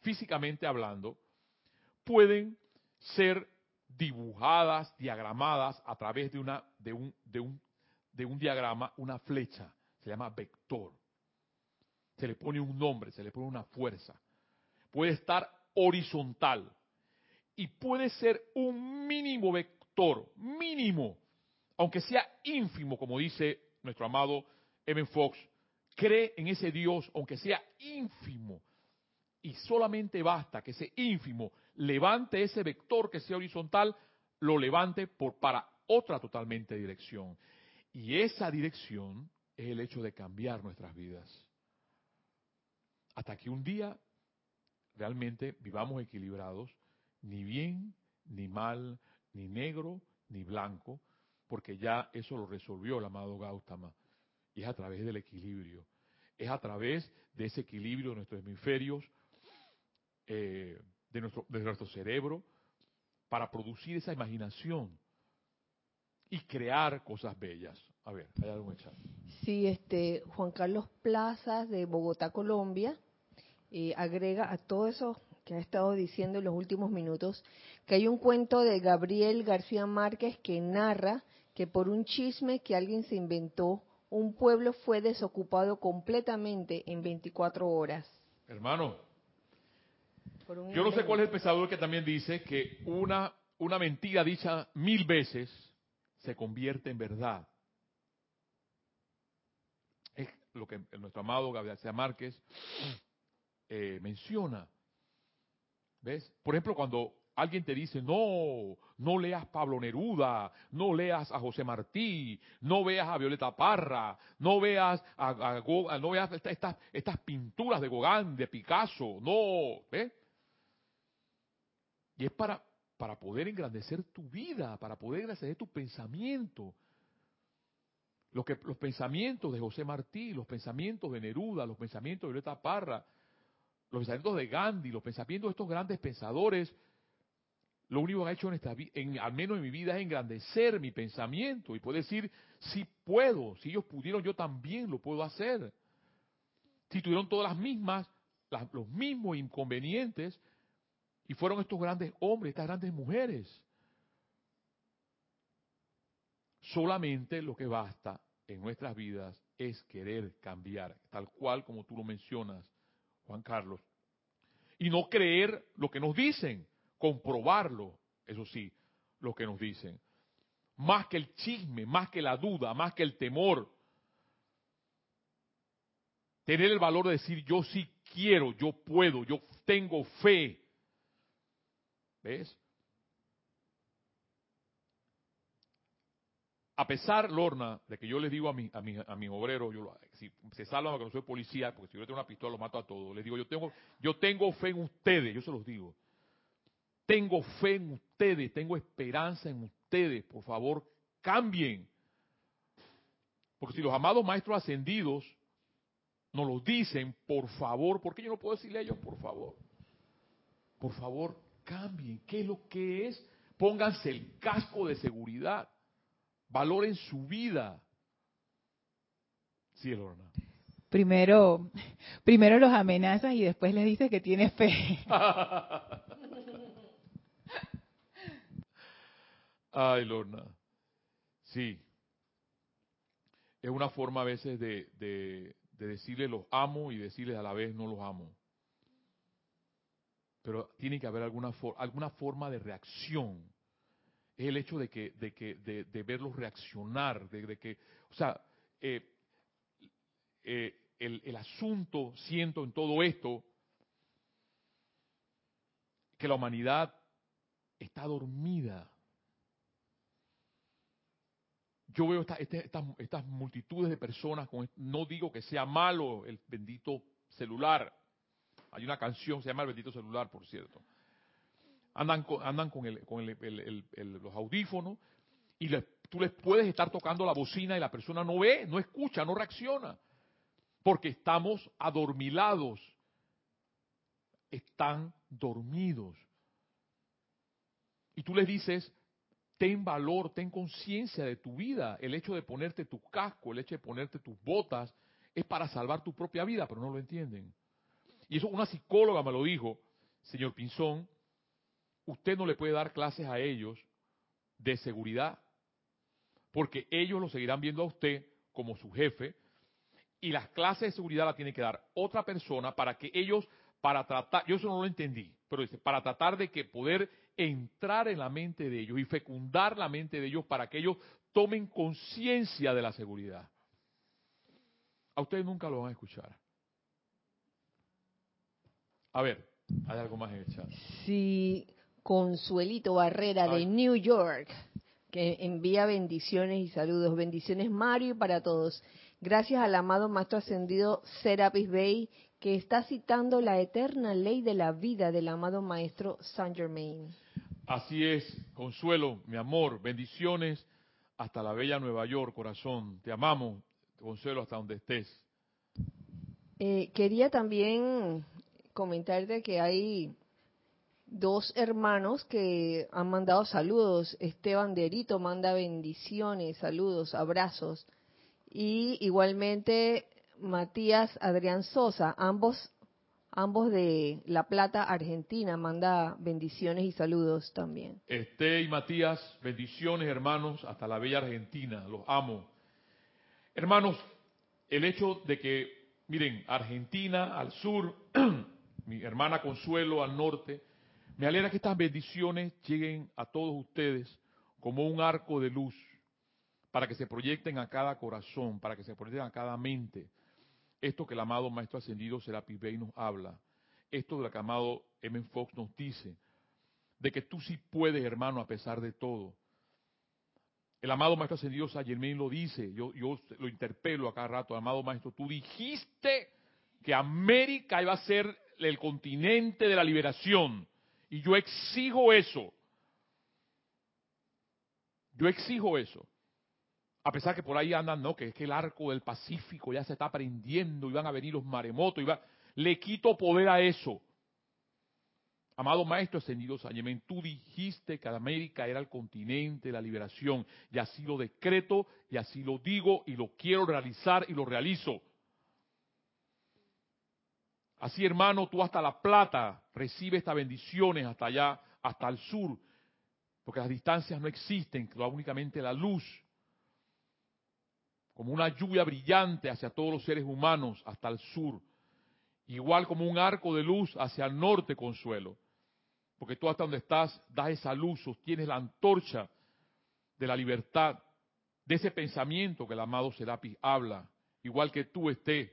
Speaker 1: físicamente hablando, pueden ser dibujadas, diagramadas a través de, una, de, un, de, un, de un diagrama, una flecha, se llama vector. Se le pone un nombre, se le pone una fuerza. Puede estar horizontal y puede ser un mínimo vector, mínimo, aunque sea ínfimo, como dice nuestro amado Evan Fox, cree en ese Dios, aunque sea ínfimo. Y solamente basta que ese ínfimo levante ese vector que sea horizontal, lo levante por, para otra totalmente dirección. Y esa dirección es el hecho de cambiar nuestras vidas. Hasta que un día realmente vivamos equilibrados, ni bien, ni mal, ni negro, ni blanco, porque ya eso lo resolvió el amado Gautama. Y es a través del equilibrio. Es a través de ese equilibrio de nuestros hemisferios, eh, de, nuestro, de nuestro cerebro, para producir esa imaginación y crear cosas bellas. A ver, hay algo en.
Speaker 2: Sí, este, Juan Carlos Plazas de Bogotá, Colombia, eh, agrega a todo eso que ha estado diciendo en los últimos minutos, que hay un cuento de Gabriel García Márquez que narra que por un chisme que alguien se inventó, un pueblo fue desocupado completamente en 24 horas.
Speaker 1: Hermano, yo no sé cuál es el pensador que también dice que una, una mentira dicha mil veces se convierte en verdad. Es lo que nuestro amado Gabriel García Márquez eh, menciona. ¿Ves? Por ejemplo, cuando alguien te dice, no, no leas Pablo Neruda, no leas a José Martí, no veas a Violeta Parra, no veas a, no veas estas, pinturas de Gauguin, de Picasso, no, ¿ves? Y es para, para poder engrandecer tu vida, para poder engrandecer tu pensamiento. Los pensamientos de José Martí, los pensamientos de Neruda, los pensamientos de Violeta Parra, los pensamientos de Gandhi, los pensamientos de estos grandes pensadores, lo único que ha hecho en esta en, al menos en mi vida es engrandecer mi pensamiento y poder decir, si puedo, si ellos pudieron, yo también lo puedo hacer. Si tuvieron todas las mismas, los mismos inconvenientes, y fueron estos grandes hombres, estas grandes mujeres. Solamente lo que basta en nuestras vidas es querer cambiar, tal cual como tú lo mencionas, Juan Carlos. Y no creer lo que nos dicen, comprobarlo, eso sí, lo que nos dicen. Más que el chisme, más que la duda, más que el temor. Tener el valor de decir yo sí quiero, yo puedo, yo tengo fe. ¿Ves? a pesar, Lorna, de que yo les digo a, mi, a, mi, a mis obreros, yo, si se salvan porque no soy policía, porque si yo tengo una pistola los mato a todos, les digo, yo tengo, yo tengo fe en ustedes, yo se los digo. Tengo fe en ustedes, tengo esperanza en ustedes. Por favor, cambien. Porque si los amados maestros ascendidos nos lo dicen, por favor, ¿por qué yo no puedo decirle a ellos, por favor? Por favor, cambien. ¿Qué es lo que es? Pónganse el casco de seguridad. Valoren su vida. Sí, Lorna.
Speaker 3: Primero, primero los amenazas y después les dices que tienes fe. <laughs>
Speaker 1: Ay, Lorna. Sí. Es una forma a veces de, de, de decirle los amo y decirles a la vez no los amo. Pero tiene que haber alguna, alguna forma de reacción. Es el hecho de que, de que, de, verlos reaccionar, de, que, o sea, eh, eh, el asunto, siento en todo esto, que la humanidad está dormida. Yo veo este, estas multitudes de personas, con, no digo que sea malo el bendito celular. Hay una canción, se llama El bendito celular, por cierto. Andan con, andan con, el, con los audífonos y tú les puedes estar tocando la bocina y la persona no ve, no escucha, no reacciona. Porque estamos adormilados. Están dormidos. Y tú les dices, ten valor, ten conciencia de tu vida. El hecho de ponerte tu casco, el hecho de ponerte tus botas, es para salvar tu propia vida, pero no lo entienden. Y eso una psicóloga me lo dijo, señor Pinzón, usted no le puede dar clases a ellos de seguridad, porque ellos lo seguirán viendo a usted como su jefe, y las clases de seguridad las tiene que dar otra persona para que ellos, para tratar, yo eso no lo entendí, pero dice, para tratar de que poder entrar en la mente de ellos y fecundar la mente de ellos para que ellos tomen conciencia de la seguridad. A ustedes nunca lo van a escuchar. A ver, hay algo más en el chat.
Speaker 2: Sí, Consuelito Barrera de New York, que envía bendiciones y saludos. Bendiciones Mario y para todos. Gracias al amado Maestro Ascendido Serapis Bey, que está citando la eterna ley de la vida del amado Maestro Saint Germain.
Speaker 1: Así es, Consuelo, mi amor, bendiciones hasta la bella Nueva York, corazón. Te amamos, Consuelo, hasta donde estés.
Speaker 2: Eh, quería también comentarte que hay dos hermanos que han mandado saludos. Esteban Derito manda bendiciones, saludos, abrazos. Y igualmente Matías Adrián Sosa, ambos ambos de La Plata, Argentina, manda bendiciones y saludos también.
Speaker 1: Este y Matías, bendiciones hermanos, hasta la bella Argentina, los amo. Hermanos, el hecho de que, miren, Argentina al sur, <clears throat> mi hermana Consuelo al norte. Me alegra que estas bendiciones lleguen a todos ustedes como un arco de luz para que se proyecten a cada corazón, para que se proyecten a cada mente. Esto que el amado Maestro Ascendido Serapis Bey nos habla, esto de lo que el amado M. Fox nos dice, de que tú sí puedes, hermano, a pesar de todo. El amado Maestro Ascendido Saint Germain lo dice, yo, yo lo interpelo a cada rato, amado Maestro, tú dijiste que América iba a ser el continente de la liberación. Y yo exijo eso. Yo exijo eso. A pesar que por ahí andan, no, que es que el arco del Pacífico ya se está prendiendo y van a venir los maremotos. Y va... Le quito poder a eso. Amado Maestro Ascendido Sayemen, tú dijiste que América era el continente de la liberación. Y así lo decreto, y así lo digo, y lo quiero realizar, y lo realizo. Así, hermano, tú hasta La Plata recibes estas bendiciones, hasta allá, hasta el sur, porque las distancias no existen, únicamente la luz, como una lluvia brillante hacia todos los seres humanos, hasta el sur, igual como un arco de luz hacia el norte, consuelo, porque tú hasta donde estás das esa luz, sostienes la antorcha de la libertad, de ese pensamiento que el amado Serapis habla, igual que tú estés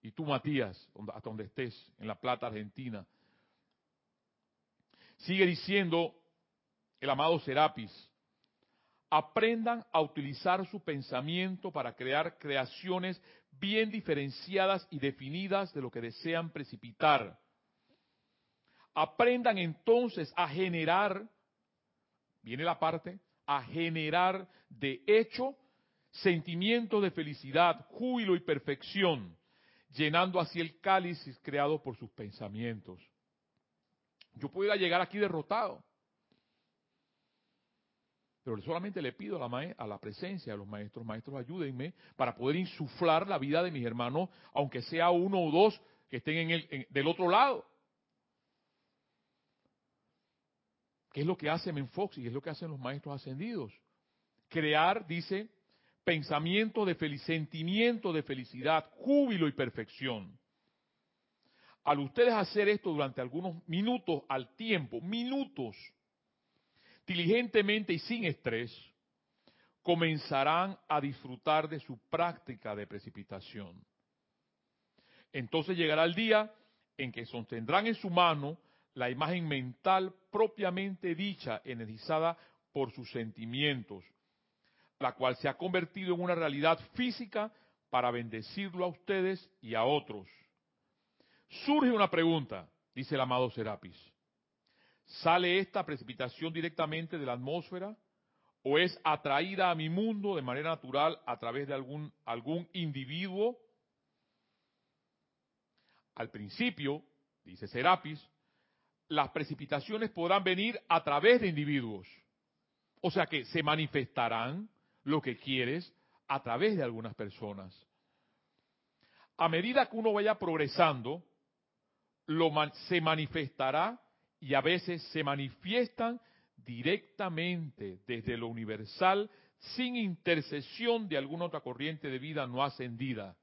Speaker 1: y tú Matías, hasta donde estés, en La Plata, Argentina. Sigue diciendo el amado Serapis, aprendan a utilizar su pensamiento para crear creaciones bien diferenciadas y definidas de lo que desean precipitar. aprendan entonces a generar, viene la parte, a generar de hecho sentimientos de felicidad, júbilo y perfección, llenando así el cáliz creado por sus pensamientos. Yo pudiera llegar aquí derrotado, pero solamente le pido a la, a la presencia de los maestros, maestros, ayúdenme para poder insuflar la vida de mis hermanos, aunque sea uno o dos que estén en el, del otro lado. ¿Qué es lo que hace Menfox y es lo que hacen los maestros ascendidos? Crear, dice, pensamiento de felicidad, sentimiento de felicidad, júbilo y perfección. Al ustedes hacer esto durante algunos minutos al tiempo, minutos, diligentemente y sin estrés, comenzarán a disfrutar de su práctica de precipitación. Entonces llegará el día en que sostendrán en su mano la imagen mental propiamente dicha, energizada por sus sentimientos, la cual se ha convertido en una realidad física para bendecirlo a ustedes y a otros. Surge una pregunta, dice el amado Serapis. ¿Sale esta precipitación directamente de la atmósfera o es atraída a mi mundo de manera natural a través de algún, algún individuo? Al principio, dice Serapis, las precipitaciones podrán venir a través de individuos. O sea que se manifestarán lo que quieres a través de algunas personas. A medida que uno vaya progresando, lo se manifestará y a veces se manifiestan directamente desde lo universal sin intercesión de alguna otra corriente de vida no ascendida.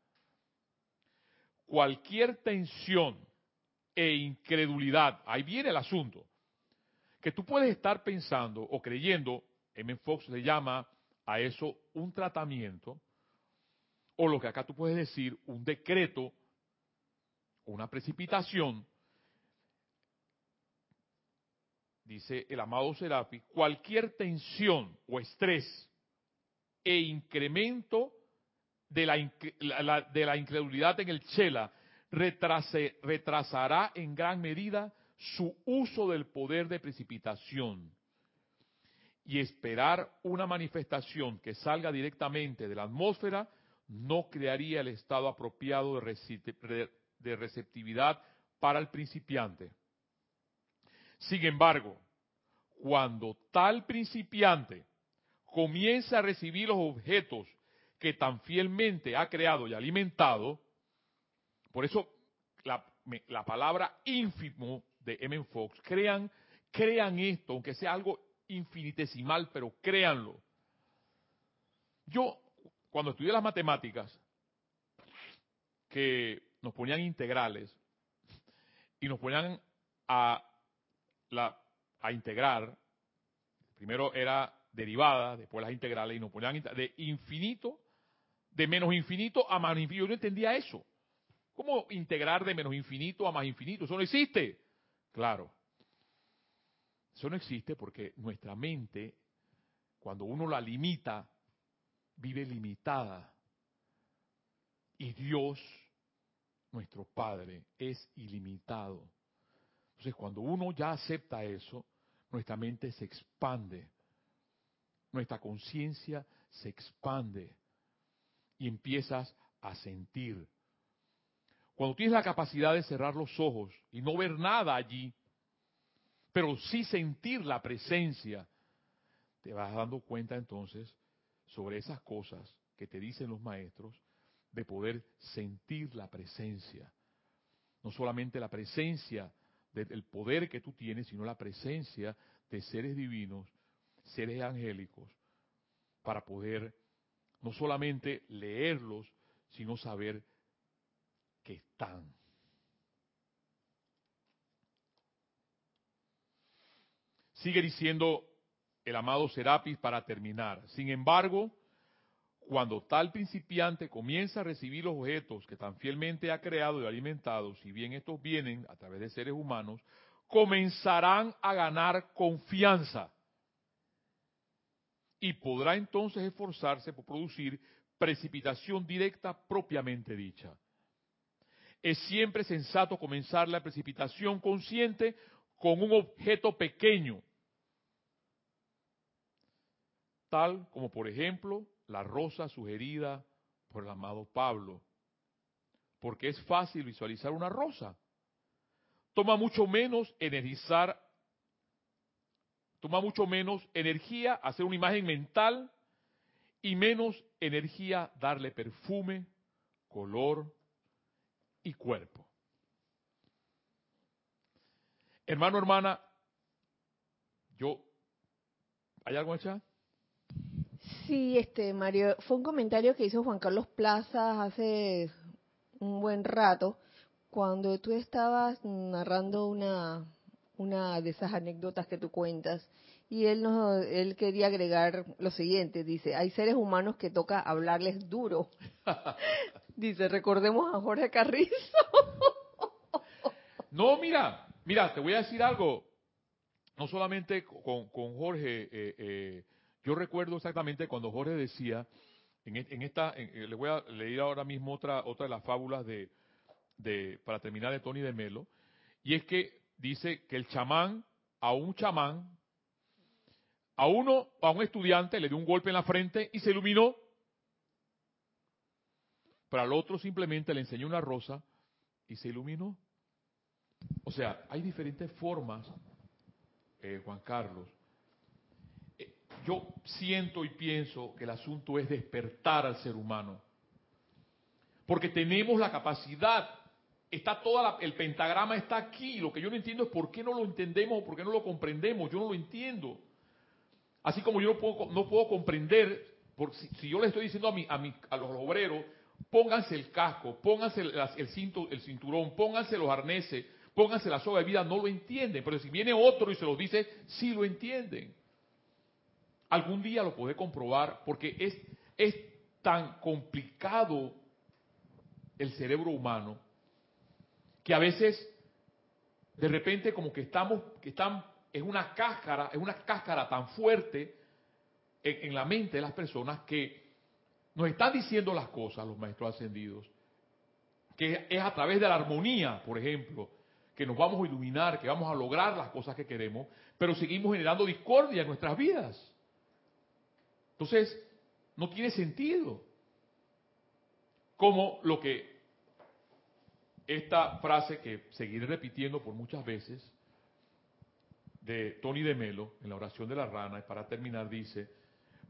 Speaker 1: Cualquier tensión e incredulidad, ahí viene el asunto, que tú puedes estar pensando o creyendo, M. Fox le llama a eso un tratamiento, o lo que acá tú puedes decir, un decreto, una precipitación, dice el amado Serapi, cualquier tensión o estrés e incremento de la, la incredulidad en el Chela retrasará en gran medida su uso del poder de precipitación y esperar una manifestación que salga directamente de la atmósfera no crearía el estado apropiado de receptividad para el principiante. Sin embargo, cuando tal principiante comienza a recibir los objetos que tan fielmente ha creado y alimentado, por eso la, la palabra ínfimo de M. Fox, crean, crean esto, aunque sea algo infinitesimal, pero créanlo. Yo, cuando estudié las matemáticas, que nos ponían integrales y nos ponían a, la, a integrar, primero era derivada, después las integrales, y nos ponían de infinito, de menos infinito a más infinito. Yo no entendía eso. ¿Cómo integrar de menos infinito a más infinito? Eso no existe. Claro. Eso no existe porque nuestra mente, cuando uno la limita, vive limitada. Y Dios, nuestro Padre, es ilimitado. Entonces, cuando uno ya acepta eso, nuestra mente se expande, nuestra conciencia se expande y empiezas a sentir. Cuando tienes la capacidad de cerrar los ojos y no ver nada allí, pero sí sentir la presencia, te vas dando cuenta entonces sobre esas cosas que te dicen los maestros, de poder sentir la presencia. No solamente la presencia del poder que tú tienes, sino la presencia de seres divinos, seres angélicos, para poder no solamente leerlos, sino saber que están. Sigue diciendo el amado Serapis para terminar. Sin embargo, cuando tal principiante comienza a recibir los objetos que tan fielmente ha creado y alimentado, si bien estos vienen a través de seres humanos, comenzarán a ganar confianza y podrá entonces esforzarse por producir precipitación directa propiamente dicha. Es siempre sensato comenzar la precipitación consciente con un objeto pequeño, tal como por ejemplo la rosa sugerida por el amado Pablo, porque es fácil visualizar una rosa. Toma mucho menos energizar, toma mucho menos energía hacer una imagen mental y menos energía darle perfume, color y cuerpo. Hermano, hermana, yo, ¿hay algo allá?
Speaker 2: Sí, este Mario, fue un comentario que hizo Juan Carlos Plaza hace un buen rato cuando tú estabas narrando una una de esas anécdotas que tú cuentas y él nos él quería agregar lo siguiente, dice, hay seres humanos que toca hablarles duro. <laughs> dice, recordemos a Jorge Carrizo. <laughs>
Speaker 1: no, mira, mira, te voy a decir algo. No solamente con, con Jorge, eh, eh, yo recuerdo exactamente cuando Jorge decía, en, en esta, le voy a leer ahora mismo otra, otra de las fábulas de, de, para terminar de Tony de Melo, y es que dice que el chamán, a un chamán, a uno, a un estudiante le dio un golpe en la frente y se iluminó. Pero al otro simplemente le enseñó una rosa y se iluminó. O sea, hay diferentes formas, eh, Juan Carlos, yo siento y pienso que el asunto es despertar al ser humano. Porque tenemos la capacidad, está toda el pentagrama está aquí, lo que yo no entiendo es por qué no lo entendemos o por qué no lo comprendemos, yo no lo entiendo. Así como yo no puedo, no puedo comprender, por, si, yo le estoy diciendo a, los obreros, pónganse el casco, pónganse el, el, cinto, el cinturón, pónganse los arneses, pónganse la soga de vida, no lo entienden. Pero si viene otro y se los dice, sí lo entienden. Algún día lo podré comprobar porque es, es tan complicado el cerebro humano que a veces de repente como que estamos, que están, es una cáscara, es una cáscara tan fuerte en, en la mente de las personas que nos están diciendo las cosas los maestros ascendidos, que es a través de la armonía, por ejemplo, que nos vamos a iluminar, que vamos a lograr las cosas que queremos, pero seguimos generando discordia en nuestras vidas. Entonces, no tiene sentido. Como lo que esta frase que seguiré repitiendo por muchas veces de Tony de Melo en la oración de la rana, y para terminar dice,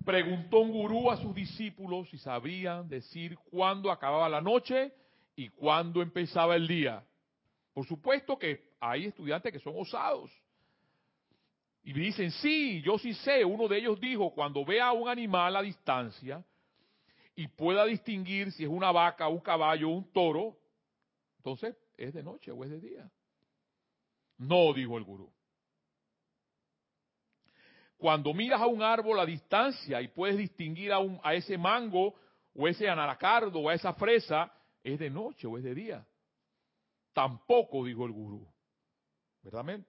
Speaker 1: preguntó un gurú a sus discípulos si sabían decir cuándo acababa la noche y cuándo empezaba el día. Por supuesto que hay estudiantes que son osados y me dicen, sí, yo sí sé. Uno de ellos dijo, cuando vea a un animal a distancia y pueda distinguir si es una vaca, un caballo, un toro, entonces es de noche o es de día. No, dijo el gurú. Cuando miras a un árbol a distancia y puedes distinguir a, un, a ese mango o ese anaracardo o a esa fresa, es de noche o es de día. Tampoco, dijo el gurú. ¿Verdad?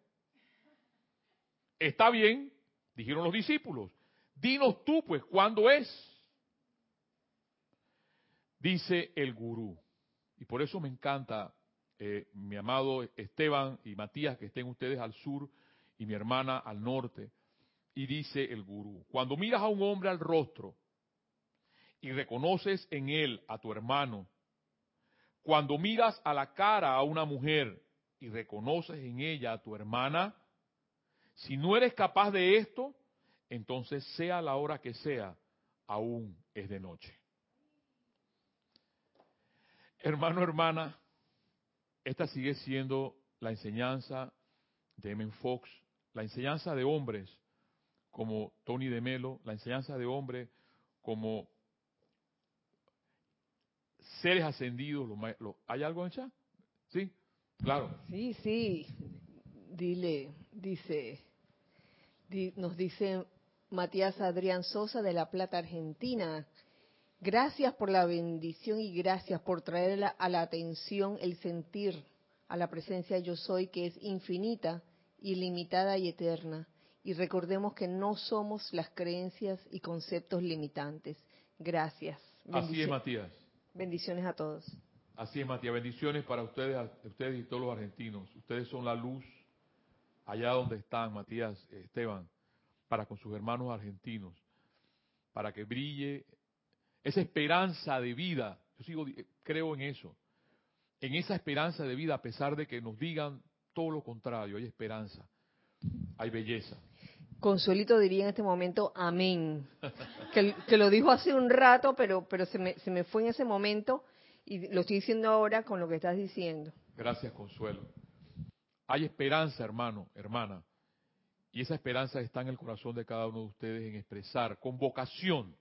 Speaker 1: Está bien, dijeron los discípulos. Dinos tú, pues, ¿cuándo es? Dice el gurú. Y por eso me encanta, eh, mi amado Esteban y Matías, que estén ustedes al sur y mi hermana al norte. Y dice el gurú, cuando miras a un hombre al rostro y reconoces en él a tu hermano, cuando miras a la cara a una mujer y reconoces en ella a tu hermana, si no eres capaz de esto, entonces sea la hora que sea, aún es de noche. Hermano, hermana, esta sigue siendo la enseñanza de M. Fox, la enseñanza de hombres como Tony de Melo, la enseñanza de hombres como seres ascendidos. ¿Hay algo en chat? ¿Sí? Claro.
Speaker 2: Sí, sí. Dile, dice, nos dice Matías Adrián Sosa de La Plata, Argentina. Gracias por la bendición y gracias por traer a la atención el sentir a la presencia yo soy que es infinita, ilimitada y eterna. Y recordemos que no somos las creencias y conceptos limitantes. Gracias.
Speaker 1: Así es, Matías.
Speaker 2: Bendiciones a todos.
Speaker 1: Así es, Matías. Bendiciones para ustedes, ustedes y todos los argentinos. Ustedes son la luz allá donde están, Matías, Esteban, para con sus hermanos argentinos, para que brille esa esperanza de vida. Yo sigo, creo en eso, en esa esperanza de vida, a pesar de que nos digan todo lo contrario, hay esperanza, hay belleza.
Speaker 2: Consuelito diría en este momento amén, <laughs> que, lo dijo hace un rato, pero, pero se, me, se me fue en ese momento y lo estoy diciendo ahora con lo que estás diciendo.
Speaker 1: Gracias, Consuelo. Hay esperanza, hermano, hermana, y esa esperanza está en el corazón de cada uno de ustedes en expresar con vocación,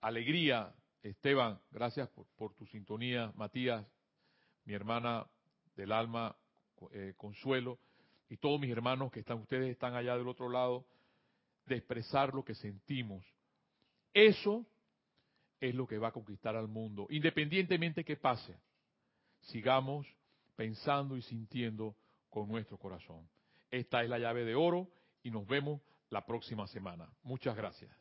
Speaker 1: alegría. Esteban, gracias por, tu sintonía. Matías, mi hermana del alma, eh, Consuelo, y todos mis hermanos que están, ustedes están allá del otro lado, de expresar lo que sentimos. Eso es lo que va a conquistar al mundo, independientemente que pase. Sigamos pensando y sintiendo con nuestro corazón. Esta es la llave de oro y nos vemos la próxima semana. Muchas gracias.